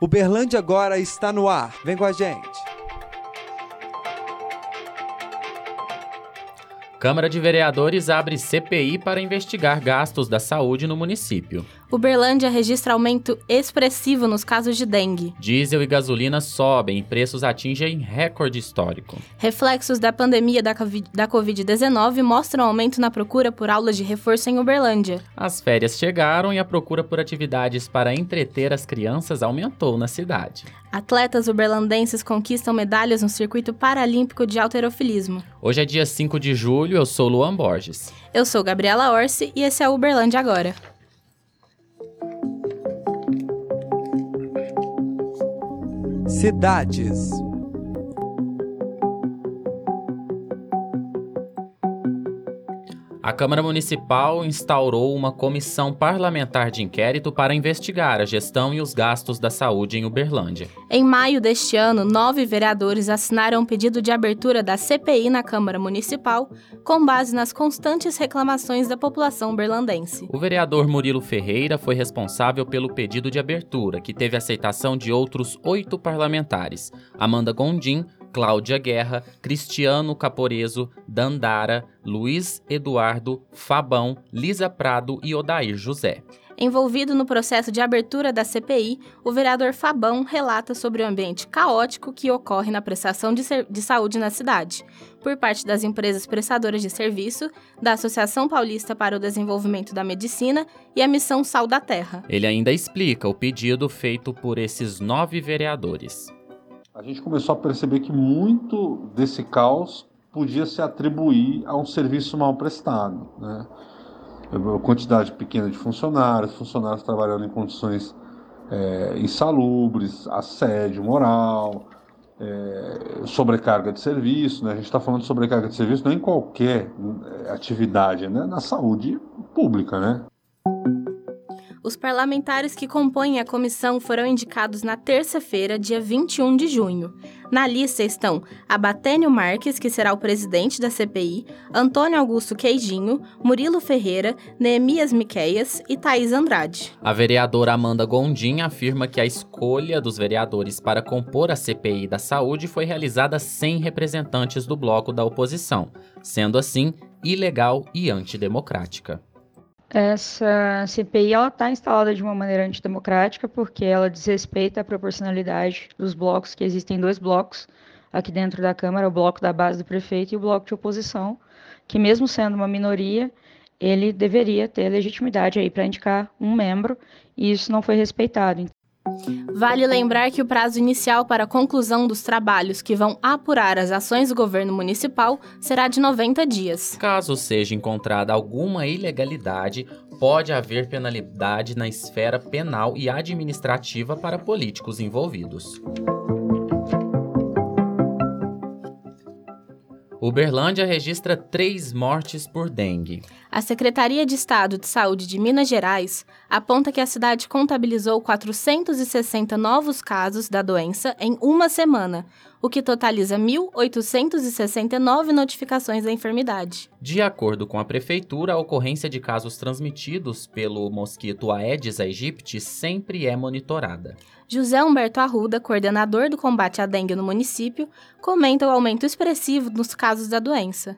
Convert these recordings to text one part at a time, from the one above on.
Uberlândia agora está no ar. Vem com a gente. Câmara de Vereadores abre CPI para investigar gastos da saúde no município. Uberlândia registra aumento expressivo nos casos de dengue. Diesel e gasolina sobem e preços atingem recorde histórico. Reflexos da pandemia da Covid-19 mostram aumento na procura por aulas de reforço em Uberlândia. As férias chegaram e a procura por atividades para entreter as crianças aumentou na cidade. Atletas uberlandenses conquistam medalhas no circuito paralímpico de alterofilismo. Hoje é dia 5 de julho, eu sou Luan Borges. Eu sou Gabriela Orsi e esse é o Uberlândia Agora. Cidades. A Câmara Municipal instaurou uma comissão parlamentar de inquérito para investigar a gestão e os gastos da saúde em Uberlândia. Em maio deste ano, nove vereadores assinaram um pedido de abertura da CPI na Câmara Municipal, com base nas constantes reclamações da população uberlandense. O vereador Murilo Ferreira foi responsável pelo pedido de abertura, que teve aceitação de outros oito parlamentares: Amanda Gondim, Cláudia Guerra, Cristiano Caporeso, Dandara, Luiz Eduardo, Fabão, Lisa Prado e Odair José. Envolvido no processo de abertura da CPI, o vereador Fabão relata sobre o ambiente caótico que ocorre na prestação de, de, saúde na cidade, por parte das empresas prestadoras de serviço, da Associação Paulista para o Desenvolvimento da Medicina e a Missão Sal da Terra. Ele ainda explica o pedido feito por esses nove vereadores a gente começou a perceber que muito desse caos podia se atribuir a um serviço mal prestado. Né? Quantidade pequena de funcionários, funcionários trabalhando em condições é, insalubres, assédio moral, é, sobrecarga de serviço. Né? A gente está falando de sobrecarga de serviço não em qualquer é, atividade, né? na saúde pública. Né? Os parlamentares que compõem a comissão foram indicados na terça-feira, dia 21 de junho. Na lista estão Abatênio Marques, que será o presidente da CPI, Antônio Augusto Queijinho, Murilo Ferreira, Neemias Miqueias e Thaís Andrade. A vereadora Amanda Gondim afirma que a escolha dos vereadores para compor a CPI da saúde foi realizada sem representantes do bloco da oposição, sendo assim ilegal e antidemocrática. Essa CPI está instalada de uma maneira antidemocrática porque ela desrespeita a proporcionalidade dos blocos, que existem dois blocos aqui dentro da Câmara, o bloco da base do prefeito e o bloco de oposição, que mesmo sendo uma minoria, ele deveria ter legitimidade aí para indicar um membro, e isso não foi respeitado. Vale lembrar que o prazo inicial para a conclusão dos trabalhos que vão apurar as ações do governo municipal será de 90 dias. Caso seja encontrada alguma ilegalidade, pode haver penalidade na esfera penal e administrativa para políticos envolvidos. Uberlândia registra três mortes por dengue. A Secretaria de Estado de Saúde de Minas Gerais aponta que a cidade contabilizou 460 novos casos da doença em uma semana, o que totaliza 1.869 notificações da enfermidade. De acordo com a prefeitura, a ocorrência de casos transmitidos pelo mosquito Aedes aegypti sempre é monitorada. José Humberto Arruda, coordenador do combate à dengue no município, comenta o aumento expressivo nos casos da doença.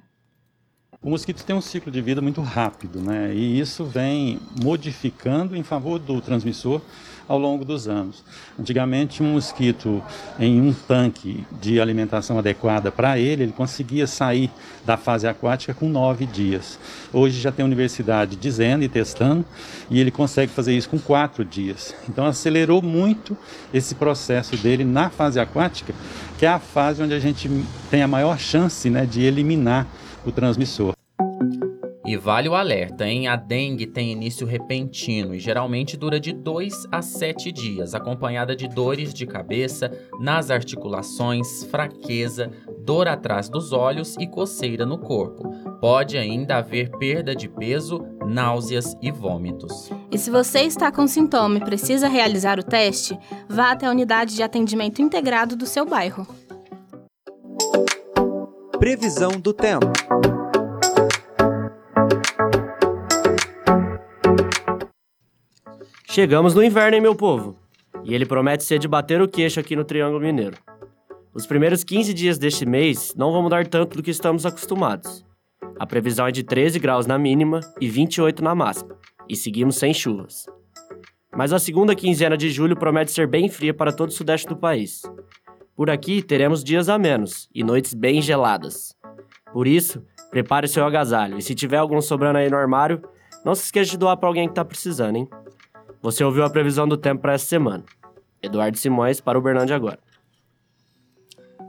O mosquito tem um ciclo de vida muito rápido, né? E isso vem modificando em favor do transmissor ao longo dos anos. Antigamente, um mosquito em um tanque de alimentação adequada para ele, ele conseguia sair da fase aquática com nove dias. Hoje já tem universidade dizendo e testando, e ele consegue fazer isso com quatro dias. Então acelerou muito esse processo dele na fase aquática, que é a fase onde a gente tem a maior chance né, de eliminar o transmissor. E vale o alerta, hein? A dengue tem início repentino e geralmente dura de 2 a 7 dias, acompanhada de dores de cabeça, nas articulações, fraqueza, dor atrás dos olhos e coceira no corpo. Pode ainda haver perda de peso, náuseas e vômitos. E se você está com sintoma e precisa realizar o teste, vá até a unidade de atendimento integrado do seu bairro. Previsão do tempo. Chegamos no inverno, hein, meu povo? E ele promete ser de bater o queixo aqui no Triângulo Mineiro. Os primeiros 15 dias deste mês não vão mudar tanto do que estamos acostumados. A previsão é de 13 graus na mínima e 28 na máxima, e seguimos sem chuvas. Mas a segunda quinzena de julho promete ser bem fria para todo o sudeste do país. Por aqui teremos dias a menos e noites bem geladas. Por isso, prepare seu agasalho e se tiver algum sobrando aí no armário, não se esqueça de doar para alguém que está precisando, hein? Você ouviu a previsão do tempo para essa semana. Eduardo Simões para o Bernardo agora.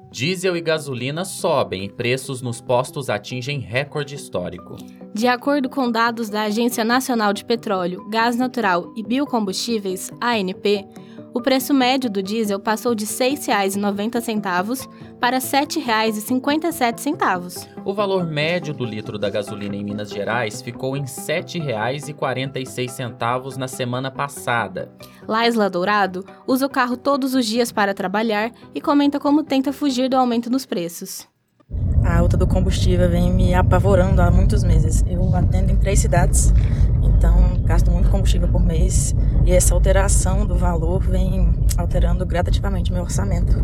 Diesel e gasolina sobem e preços nos postos atingem recorde histórico. De acordo com dados da Agência Nacional de Petróleo, Gás Natural e Biocombustíveis, ANP, o preço médio do diesel passou de R$ 6,90 para R$ 7,57. O valor médio do litro da gasolina em Minas Gerais ficou em R$ 7,46 na semana passada. Laisla Dourado usa o carro todos os dias para trabalhar e comenta como tenta fugir do aumento nos preços. A alta do combustível vem me apavorando há muitos meses. Eu atendo em três cidades então, gasto muito combustível por mês e essa alteração do valor vem alterando gradativamente meu orçamento.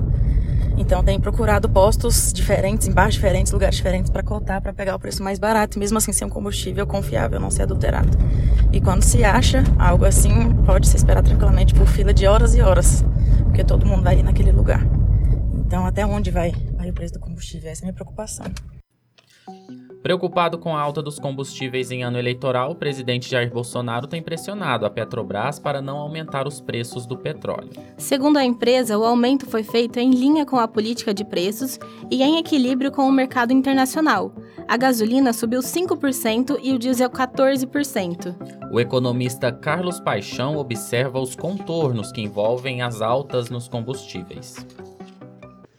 Então, tenho procurado postos diferentes, em bairros diferentes, lugares diferentes para cotar, para pegar o preço mais barato, mesmo assim ser um combustível confiável, não ser adulterado. E quando se acha algo assim, pode se esperar tranquilamente por fila de horas e horas, porque todo mundo vai ir naquele lugar. Então, até onde vai, vai o preço do combustível? Essa é a minha preocupação. Preocupado com a alta dos combustíveis em ano eleitoral, o presidente Jair Bolsonaro tem pressionado a Petrobras para não aumentar os preços do petróleo. Segundo a empresa, o aumento foi feito em linha com a política de preços e em equilíbrio com o mercado internacional. A gasolina subiu 5% e o diesel 14%. O economista Carlos Paixão observa os contornos que envolvem as altas nos combustíveis.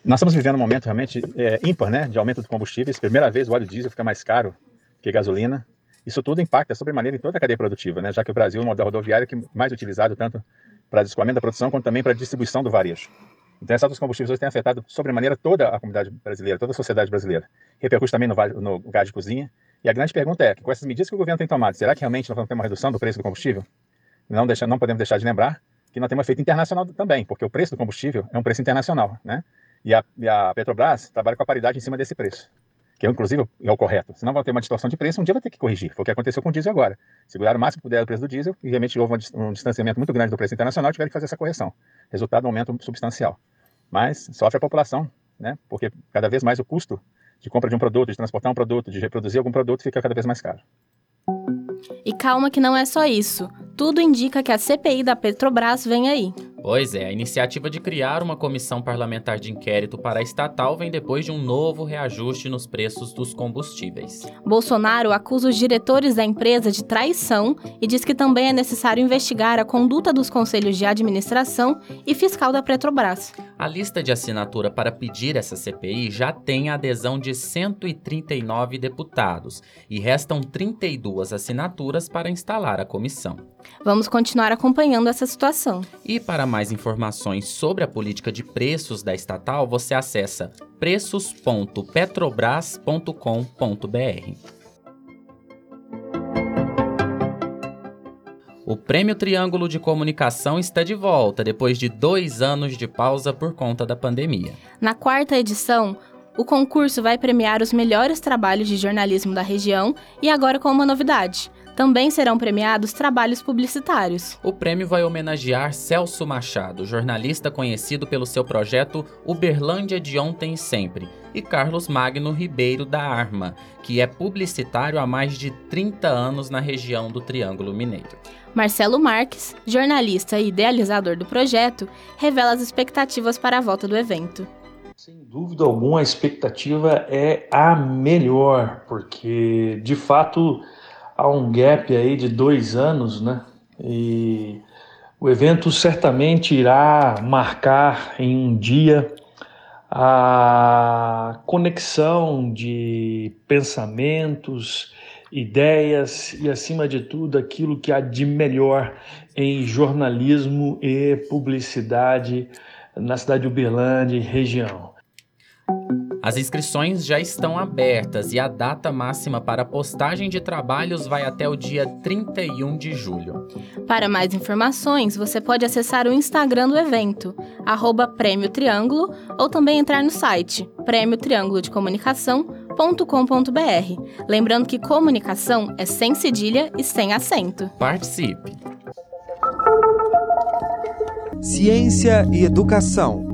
Nós estamos vivendo um momento realmente é, ímpar, né, de aumento de combustíveis. Primeira vez o óleo diesel fica mais caro que gasolina. Isso tudo impacta sobremaneira em toda a cadeia produtiva, né, já que o Brasil é o modo rodoviário que mais utilizado tanto para escoamento da produção quanto também para distribuição do varejo. Então, essa dos combustíveis hoje tem afetado sobremaneira toda a comunidade brasileira, toda a sociedade brasileira. Repercute também no, no gás de cozinha. E a grande pergunta é, com essas medidas que o governo tem tomado, será que realmente nós vamos ter uma redução do preço do combustível? Não, deixa, não podemos deixar de lembrar que nós temos um efeito internacional também, porque o preço do combustível é um preço internacional, né? E a, e a Petrobras trabalha com a paridade em cima desse preço, que é, inclusive é o correto. Senão vai ter uma distorção de preço, um dia vai ter que corrigir. Foi o que aconteceu com o diesel agora. Seguraram o máximo que puder o preço do diesel e realmente houve um distanciamento muito grande do preço internacional e tiveram que fazer essa correção. Resultado, um aumento substancial. Mas sofre a população, né? porque cada vez mais o custo de compra de um produto, de transportar um produto, de reproduzir algum produto fica cada vez mais caro. E calma que não é só isso. Tudo indica que a CPI da Petrobras vem aí. Pois é, a iniciativa de criar uma comissão parlamentar de inquérito para a estatal vem depois de um novo reajuste nos preços dos combustíveis. Bolsonaro acusa os diretores da empresa de traição e diz que também é necessário investigar a conduta dos conselhos de administração e fiscal da Petrobras. A lista de assinatura para pedir essa CPI já tem a adesão de 139 deputados e restam 32 assinaturas para instalar a comissão. Vamos continuar acompanhando essa situação. E para mais informações sobre a política de preços da estatal, você acessa preços.petrobras.com.br. O Prêmio Triângulo de Comunicação está de volta depois de dois anos de pausa por conta da pandemia. Na quarta edição, o concurso vai premiar os melhores trabalhos de jornalismo da região e agora com uma novidade. Também serão premiados trabalhos publicitários. O prêmio vai homenagear Celso Machado, jornalista conhecido pelo seu projeto Uberlândia de Ontem e Sempre, e Carlos Magno Ribeiro da Arma, que é publicitário há mais de 30 anos na região do Triângulo Mineiro. Marcelo Marques, jornalista e idealizador do projeto, revela as expectativas para a volta do evento. Sem dúvida alguma, a expectativa é a melhor, porque de fato há um gap aí de dois anos, né? E o evento certamente irá marcar em um dia a conexão de pensamentos, ideias e, acima de tudo, aquilo que há de melhor em jornalismo e publicidade na cidade de Uberlândia e região. As inscrições já estão abertas e a data máxima para postagem de trabalhos vai até o dia 31 de julho. Para mais informações, você pode acessar o Instagram do evento, arroba Prêmio Triângulo, ou também entrar no site prêmio triângulo de comunicação.com.br. Lembrando que comunicação é sem cedilha e sem acento. Participe! Ciência e educação.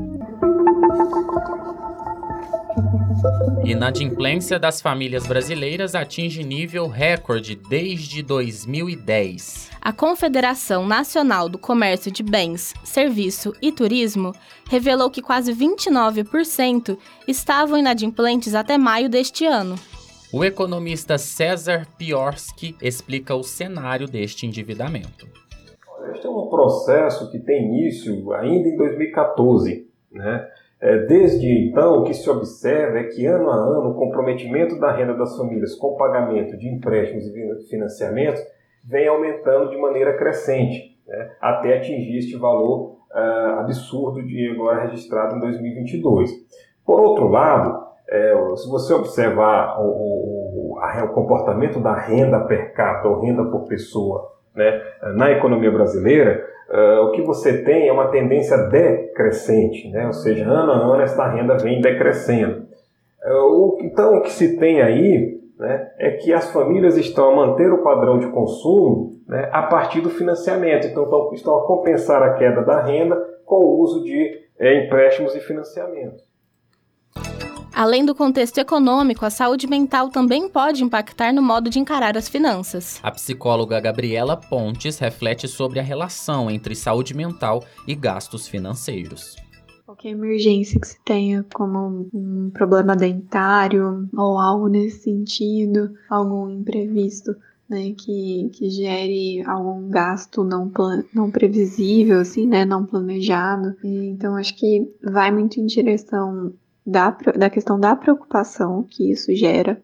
Inadimplência das famílias brasileiras atinge nível recorde desde 2010. A Confederação Nacional do Comércio de Bens, Serviço e Turismo revelou que quase 29% estavam inadimplentes até maio deste ano. O economista César Piorski explica o cenário deste endividamento. Este é um processo que tem início ainda em 2014, né? É, desde então, o que se observa é que ano a ano o comprometimento da renda das famílias com pagamento de empréstimos e financiamentos vem aumentando de maneira crescente, né, até atingir este valor uh, absurdo de agora registrado em 2022. Por outro lado, é, se você observar o, o, a, o, comportamento da renda per capita ou renda por pessoa né, na economia brasileira, Uh, o que você tem é uma tendência decrescente, né? ou seja, ano a ano esta renda vem decrescendo. Uh, o, então, o que se tem aí né, é que as famílias estão a manter o padrão de consumo né, a partir do financiamento, então estão, a compensar a queda da renda com o uso de é, empréstimos e financiamentos. Além do contexto econômico, a saúde mental também pode impactar no modo de encarar as finanças. A psicóloga Gabriela Pontes reflete sobre a relação entre saúde mental e gastos financeiros. Qualquer emergência que se tenha, como um problema dentário ou algo nesse sentido, algum imprevisto, né, que, que gere algum gasto não, não previsível, assim, né, não planejado. E, então, acho que vai muito em direção da, da questão da preocupação que isso gera,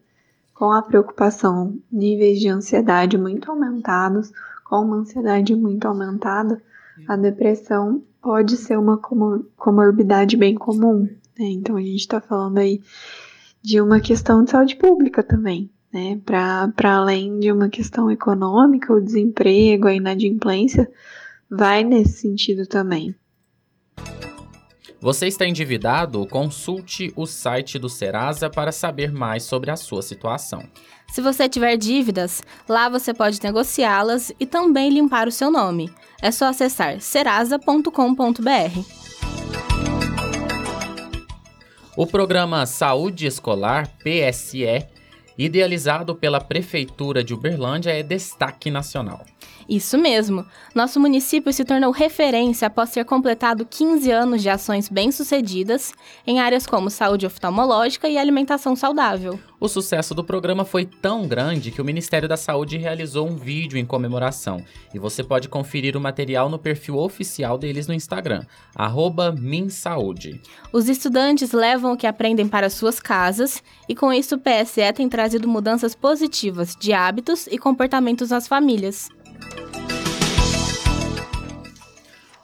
com a preocupação, níveis de ansiedade muito aumentados, com uma ansiedade muito aumentada, a depressão pode ser uma comorbidade bem comum. Né? Então a gente está falando aí de uma questão de saúde pública também, né? Para além de uma questão econômica, o desemprego, a inadimplência vai nesse sentido também. Você está endividado? Consulte o site do Serasa para saber mais sobre a sua situação. Se você tiver dívidas, lá você pode negociá-las e também limpar o seu nome. É só acessar serasa.com.br. O programa Saúde Escolar, PSE, idealizado pela Prefeitura de Uberlândia, é destaque nacional. Isso mesmo. Nosso município se tornou referência após ter completado 15 anos de ações bem-sucedidas em áreas como saúde oftalmológica e alimentação saudável. O sucesso do programa foi tão grande que o Ministério da Saúde realizou um vídeo em comemoração. E você pode conferir o material no perfil oficial deles no Instagram, MinSaúde. Os estudantes levam o que aprendem para suas casas e com isso o PSE tem trazido mudanças positivas de hábitos e comportamentos nas famílias.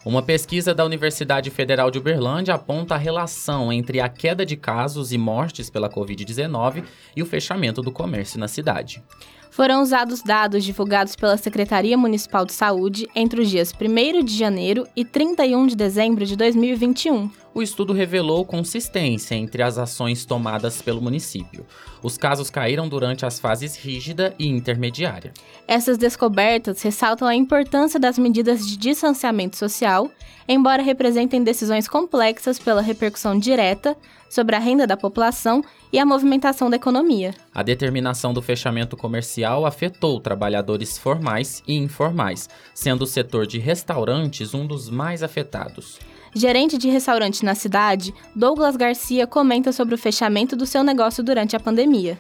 Uma pesquisa da Universidade Federal de Uberlândia aponta a relação entre a queda de casos e mortes pela Covid-19 e o fechamento do comércio na cidade foram usados dados divulgados pela Secretaria Municipal de Saúde entre os dias 1 de janeiro e 31 de dezembro de 2021. O estudo revelou consistência entre as ações tomadas pelo município. Os casos caíram durante as fases rígida e intermediária. Essas descobertas ressaltam a importância das medidas de distanciamento social, embora representem decisões complexas pela repercussão direta sobre a renda da população e a movimentação da economia. A determinação do fechamento comercial afetou trabalhadores formais e informais, sendo o setor de restaurantes um dos mais afetados. Gerente de restaurante na cidade, Douglas Garcia comenta sobre o fechamento do seu negócio durante a pandemia.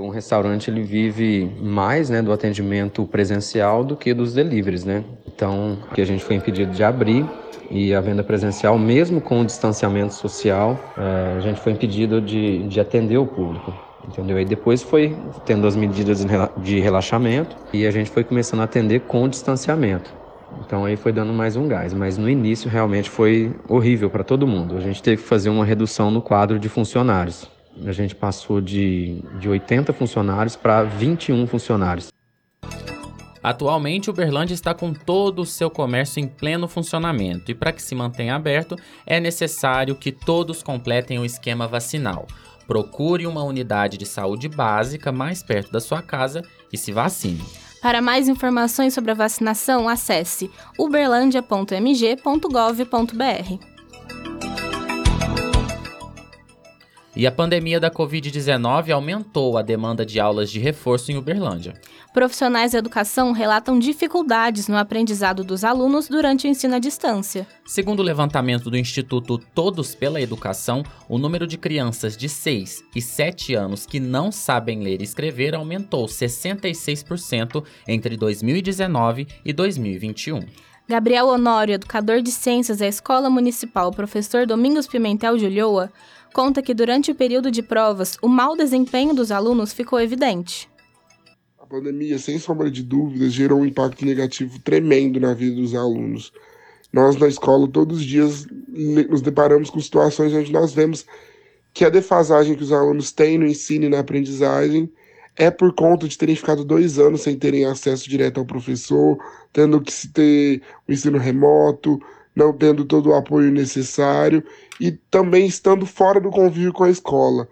Um restaurante ele vive mais né, do atendimento presencial do que dos deliveries, né? Então, que a gente foi impedido de abrir e a venda presencial, mesmo com o distanciamento social, é, a gente foi impedido de, de atender o público. Entendeu? Aí depois foi tendo as medidas de relaxamento e a gente foi começando a atender com distanciamento. Então aí foi dando mais um gás, mas no início realmente foi horrível para todo mundo. A gente teve que fazer uma redução no quadro de funcionários. A gente passou de, de 80 funcionários para 21 funcionários. Atualmente, Uberlândia está com todo o seu comércio em pleno funcionamento e para que se mantenha aberto, é necessário que todos completem o esquema vacinal. Procure uma unidade de saúde básica mais perto da sua casa e se vacine. Para mais informações sobre a vacinação, acesse uberlandia.mg.gov.br. E a pandemia da Covid-19 aumentou a demanda de aulas de reforço em Uberlândia. Profissionais da educação relatam dificuldades no aprendizado dos alunos durante o ensino à distância. Segundo o levantamento do Instituto Todos pela Educação, o número de crianças de 6 e 7 anos que não sabem ler e escrever aumentou 66% entre 2019 e 2021. Gabriel Honório, educador de ciências da Escola Municipal Professor Domingos Pimentel de Ulloa, conta que durante o período de provas, o mau desempenho dos alunos ficou evidente. A pandemia, sem sombra de dúvidas, gerou um impacto negativo tremendo na vida dos alunos. Nós, na escola, todos os dias nos deparamos com situações onde nós vemos que a defasagem que os alunos têm no ensino e na aprendizagem é por conta de terem ficado dois anos sem terem acesso direto ao professor, tendo que se ter o ensino remoto, não tendo todo o apoio necessário e também estando fora do convívio com a escola.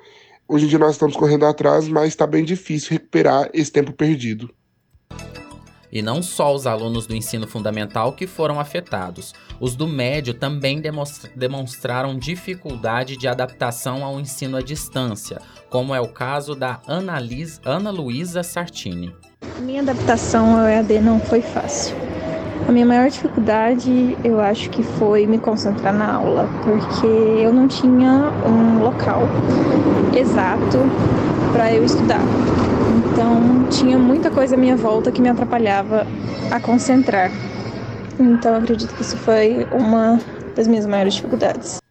Hoje em dia nós estamos correndo atrás, mas está bem difícil recuperar esse tempo perdido. E não só os alunos do ensino fundamental que foram afetados. Os do médio também demonstraram dificuldade de adaptação ao ensino à distância, como é o caso da Ana, Liz, Ana Luísa Sartini. Minha adaptação ao EAD não foi fácil. A minha maior dificuldade, eu acho que foi me concentrar na aula, porque eu não tinha um local exato para eu estudar. Então, tinha muita coisa à minha volta que me atrapalhava a concentrar. Então, acredito que isso foi uma das minhas maiores dificuldades.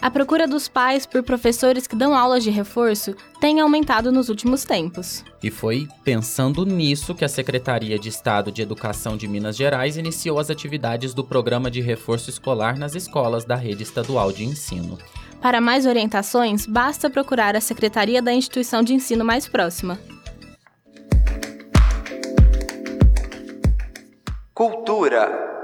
A procura dos pais por professores que dão aulas de reforço tem aumentado nos últimos tempos. E foi pensando nisso que a Secretaria de Estado de Educação de Minas Gerais iniciou as atividades do Programa de Reforço Escolar nas escolas da rede estadual de ensino. Para mais orientações, basta procurar a secretaria da instituição de ensino mais próxima. Cultura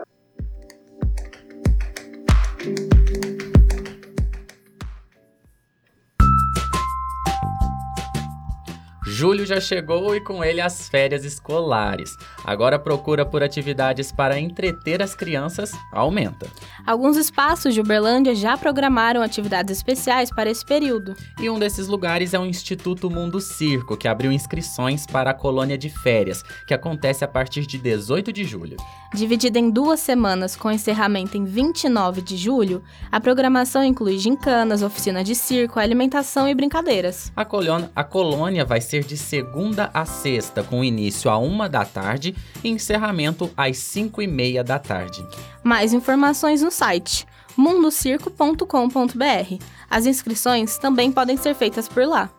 Julho já chegou e com ele as férias escolares. Agora a procura por atividades para entreter as crianças aumenta. Alguns espaços de Uberlândia já programaram atividades especiais para esse período. E um desses lugares é o Instituto Mundo Circo, que abriu inscrições para a colônia de férias, que acontece a partir de 18 de julho. Dividida em duas semanas, com encerramento em 29 de julho, a programação inclui gincanas, oficina de circo, alimentação e brincadeiras. A colônia, a colônia vai ser de segunda a sexta, com início a uma da tarde e encerramento às cinco e meia da tarde. Mais informações no site mundocirco.com.br. As inscrições também podem ser feitas por lá.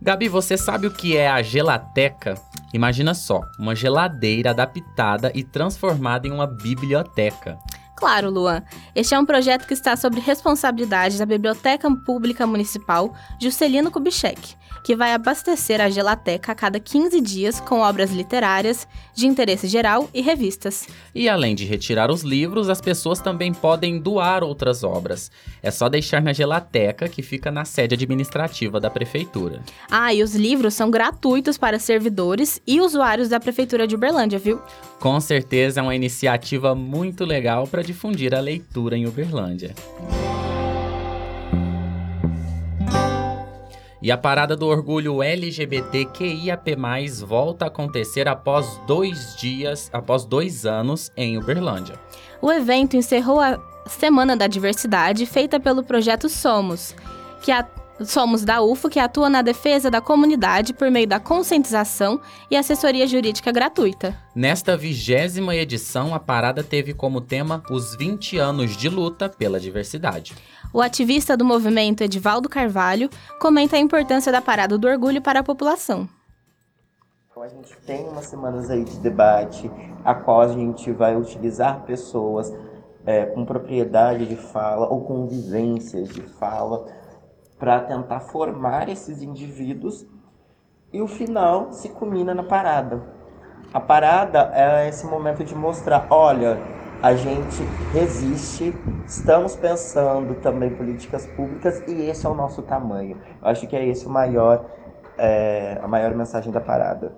Gabi, você sabe o que é a gelateca? Imagina só, uma geladeira adaptada e transformada em uma biblioteca. Claro, Luan. Este é um projeto que está sob responsabilidade da Biblioteca Pública Municipal Juscelino Kubitschek, que vai abastecer a Gelateca a cada 15 dias com obras literárias, de interesse geral e revistas. E além de retirar os livros, as pessoas também podem doar outras obras. É só deixar na Gelateca, que fica na sede administrativa da Prefeitura. Ah, e os livros são gratuitos para servidores e usuários da Prefeitura de Uberlândia, viu? Com certeza é uma iniciativa muito legal para difundir a leitura em Uberlândia. E a Parada do Orgulho LGBTQIAP+, volta a acontecer após dois dias, após dois anos em Uberlândia. O evento encerrou a Semana da Diversidade, feita pelo projeto Somos, que a Somos da UFO, que atua na defesa da comunidade por meio da conscientização e assessoria jurídica gratuita. Nesta vigésima edição, a parada teve como tema os 20 anos de luta pela diversidade. O ativista do movimento Edivaldo Carvalho comenta a importância da Parada do Orgulho para a população. Então a gente tem umas semanas aí de debate, a qual a gente vai utilizar pessoas é, com propriedade de fala ou com vivências de fala para tentar formar esses indivíduos e o final se culmina na parada. A parada é esse momento de mostrar, olha, a gente resiste, estamos pensando também políticas públicas e esse é o nosso tamanho. Eu acho que é esse o maior, é, a maior mensagem da parada.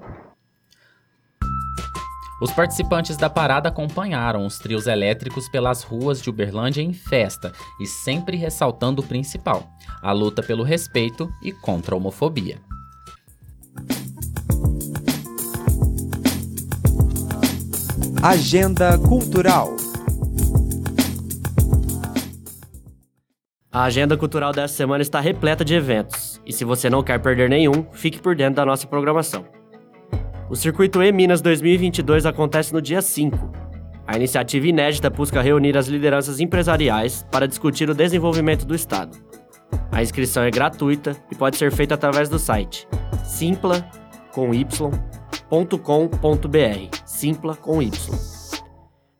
Os participantes da parada acompanharam os trios elétricos pelas ruas de Uberlândia em festa e sempre ressaltando o principal: a luta pelo respeito e contra a homofobia. Agenda Cultural. A agenda cultural dessa semana está repleta de eventos, e se você não quer perder nenhum, fique por dentro da nossa programação. O Circuito E Minas 2022 acontece no dia 5. A iniciativa inédita busca reunir as lideranças empresariais para discutir o desenvolvimento do Estado. A inscrição é gratuita e pode ser feita através do site simpla.com.br. Simpla com Y.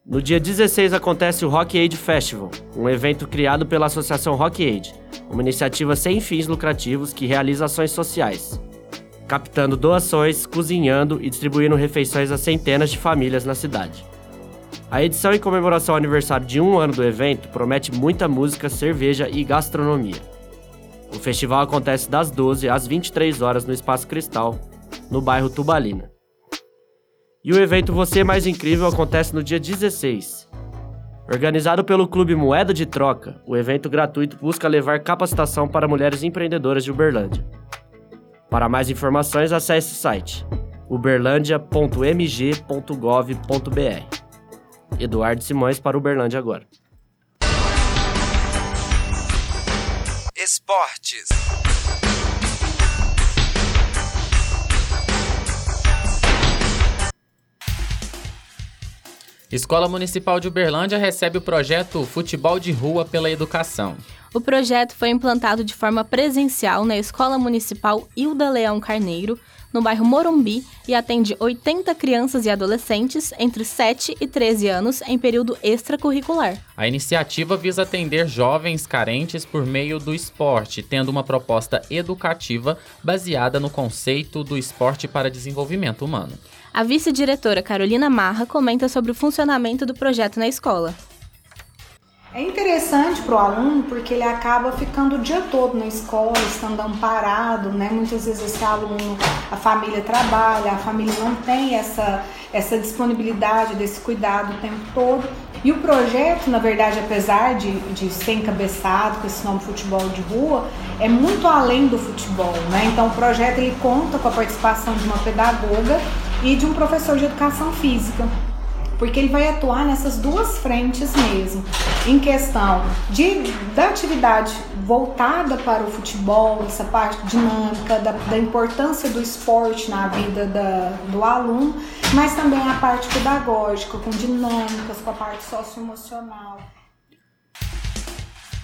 No dia 16 acontece o Rock Aid Festival, um evento criado pela Associação Rock Aid, uma iniciativa sem fins lucrativos que realiza ações sociais, captando doações, cozinhando e distribuindo refeições a centenas de famílias na cidade. A edição em comemoração ao aniversário de um ano do evento promete muita música, cerveja e gastronomia. O festival acontece das 12 às 23 horas no Espaço Cristal, no bairro Tubalina. E o evento Você Mais Incrível acontece no dia 16. Organizado pelo Clube Moeda de Troca, o evento gratuito busca levar capacitação para mulheres empreendedoras de Uberlândia. Para mais informações, acesse o site uberlandia.mg.gov.br. Eduardo Simões para Uberlândia agora. Esportes. Escola Municipal de Uberlândia recebe o projeto Futebol de Rua pela Educação. O projeto foi implantado de forma presencial na Escola Municipal Hilda Leão Carneiro, no bairro Morumbi, e atende 80 crianças e adolescentes entre 7 e 13 anos em período extracurricular. A iniciativa visa atender jovens carentes por meio do esporte, tendo uma proposta educativa baseada no conceito do esporte para desenvolvimento humano. A vice-diretora Carolina Marra comenta sobre o funcionamento do projeto na escola. É interessante para o aluno porque ele acaba ficando o dia todo na escola, estando amparado, né? Muitas vezes esse aluno, a família trabalha, a família não tem essa, essa disponibilidade desse cuidado o tempo todo. E o projeto, na verdade, apesar de, de ser encabeçado com esse nome futebol de rua, é muito além do futebol, né? Então o projeto ele conta com a participação de uma pedagoga e de um professor de educação física porque ele vai atuar nessas duas frentes mesmo, em questão de, da atividade voltada para o futebol, essa parte dinâmica, da, da importância do esporte na vida da, do aluno, mas também a parte pedagógica, com dinâmicas, com a parte socioemocional.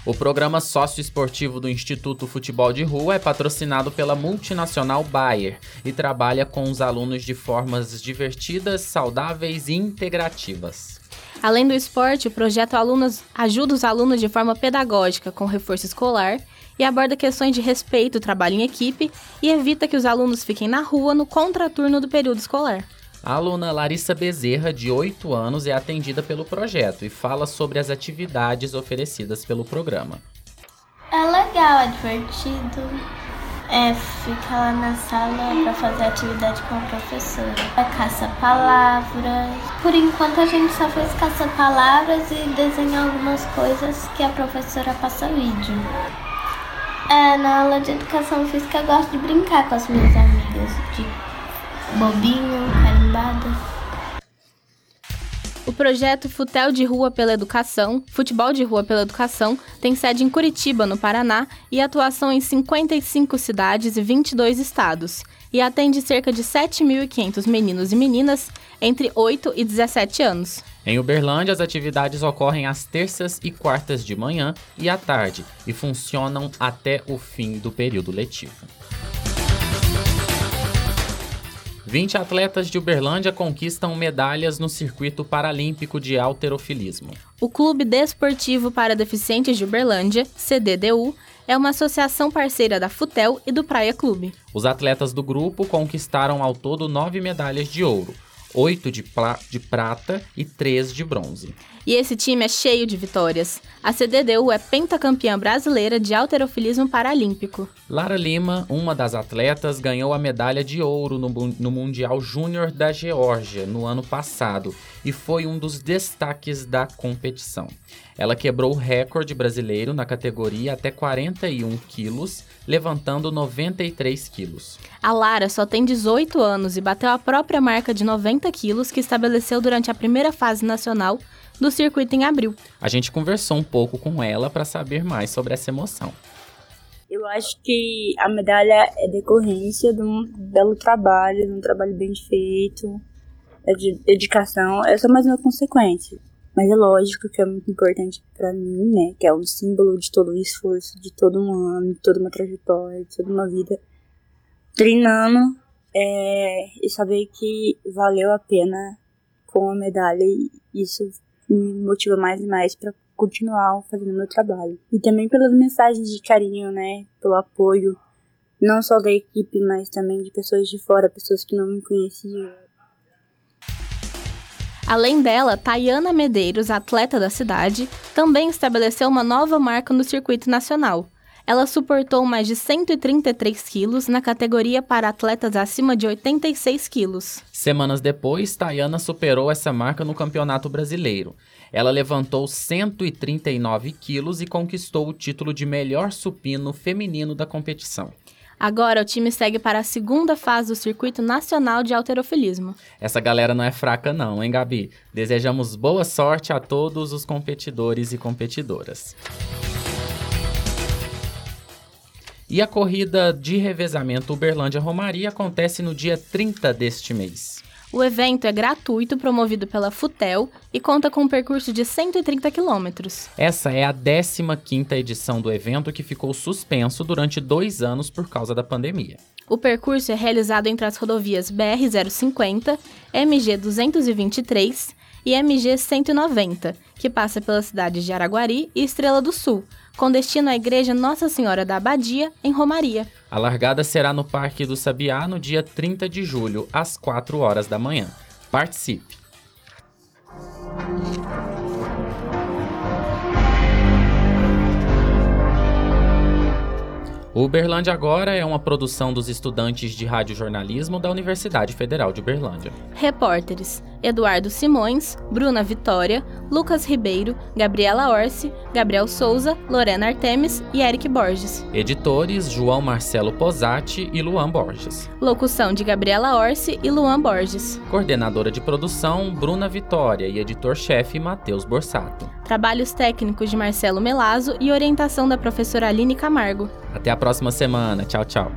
O programa socioesportivo do Instituto Futebol de Rua é patrocinado pela multinacional Bayer e trabalha com os alunos de formas divertidas, saudáveis e integrativas. Além do esporte, o projeto Alunos ajuda os alunos de forma pedagógica, com reforço escolar, e aborda questões de respeito, trabalho em equipe e evita que os alunos fiquem na rua no contraturno do período escolar. A aluna Larissa Bezerra, de 8 anos, é atendida pelo projeto e fala sobre as atividades oferecidas pelo programa. É legal, é divertido. É ficar lá na sala para fazer atividade com a professora. É caça-palavras. Por enquanto a gente só fez caça-palavras e desenhar algumas coisas que a professora passa vídeo. É, na aula de educação física eu gosto de brincar com as minhas amigas, de bobinho, O projeto Futel de Rua pela Educação, Futebol de Rua pela Educação, tem sede em Curitiba, no Paraná, e atuação em 55 cidades e 22 estados, e atende cerca de 7.500 meninos e meninas entre 8 e 17 anos. Em Uberlândia, as atividades ocorrem às terças e quartas de manhã e à tarde e funcionam até o fim do período letivo. 20 atletas de Uberlândia conquistam medalhas no circuito paralímpico de alterofilismo. O Clube Desportivo para Deficientes de Uberlândia, CDDU, é uma associação parceira da Futel e do Praia Clube. Os atletas do grupo conquistaram ao todo nove medalhas de ouro, oito de, de prata e três de bronze. E esse time é cheio de vitórias. A CDDU é pentacampeã brasileira de alterofilismo paralímpico. Lara Lima, uma das atletas, ganhou a medalha de ouro no, no Mundial Júnior da Geórgia no ano passado e foi um dos destaques da competição. Ela quebrou o recorde brasileiro na categoria até 41 quilos, levantando 93 quilos. A Lara só tem 18 anos e bateu a própria marca de 90 quilos que estabeleceu durante a primeira fase nacional do circuito em abril. A gente conversou um pouco com ela para saber mais sobre essa emoção. Eu acho que a medalha é decorrência de um belo trabalho, de um trabalho bem feito, é de dedicação, é só mais uma consequência. Mas é lógico que é muito importante para mim, né? Que é um símbolo de todo o esforço, de todo um ano, de toda uma trajetória, de toda uma vida treinando é, e saber que valeu a pena com a medalha e isso me motiva mais e mais para continuar fazendo meu trabalho. E também pelas mensagens de carinho, né? Pelo apoio, não só da equipe, mas também de pessoas de fora, pessoas que não me conheciam. Além dela, Tayana Medeiros, atleta da cidade, também estabeleceu uma nova marca no circuito nacional. Ela suportou mais de 133 quilos na categoria para atletas acima de 86 quilos. Semanas depois, Tayana superou essa marca no Campeonato Brasileiro. Ela levantou 139 quilos e conquistou o título de melhor supino feminino da competição. Agora o time segue para a segunda fase do Circuito Nacional de Alterofilismo. Essa galera não é fraca não, hein, Gabi? Desejamos boa sorte a todos os competidores e competidoras. E a corrida de revezamento Uberlândia-Romaria acontece no dia 30 deste mês. O evento é gratuito, promovido pela Futel e conta com um percurso de 130 quilômetros. Essa é a 15ª edição do evento que ficou suspenso durante dois anos por causa da pandemia. O percurso é realizado entre as rodovias BR-050, MG-223 e MG-190, que passa pelas cidades de Araguari e Estrela do Sul, com destino à Igreja Nossa Senhora da Abadia, em Romaria. A largada será no Parque do Sabiá no dia 30 de julho, às 4 horas da manhã. Participe! O Uberlândia Agora é uma produção dos estudantes de radiojornalismo da Universidade Federal de Uberlândia. Repórteres: Eduardo Simões, Bruna Vitória, Lucas Ribeiro, Gabriela Orsi, Gabriel Souza, Lorena Artemis e Eric Borges. Editores: João Marcelo Posati e Luan Borges. Locução de Gabriela Orsi e Luan Borges. Coordenadora de produção: Bruna Vitória e editor-chefe Matheus Borsato. Trabalhos técnicos de Marcelo Melazo e orientação da professora Aline Camargo. Até a próxima semana. Tchau, tchau.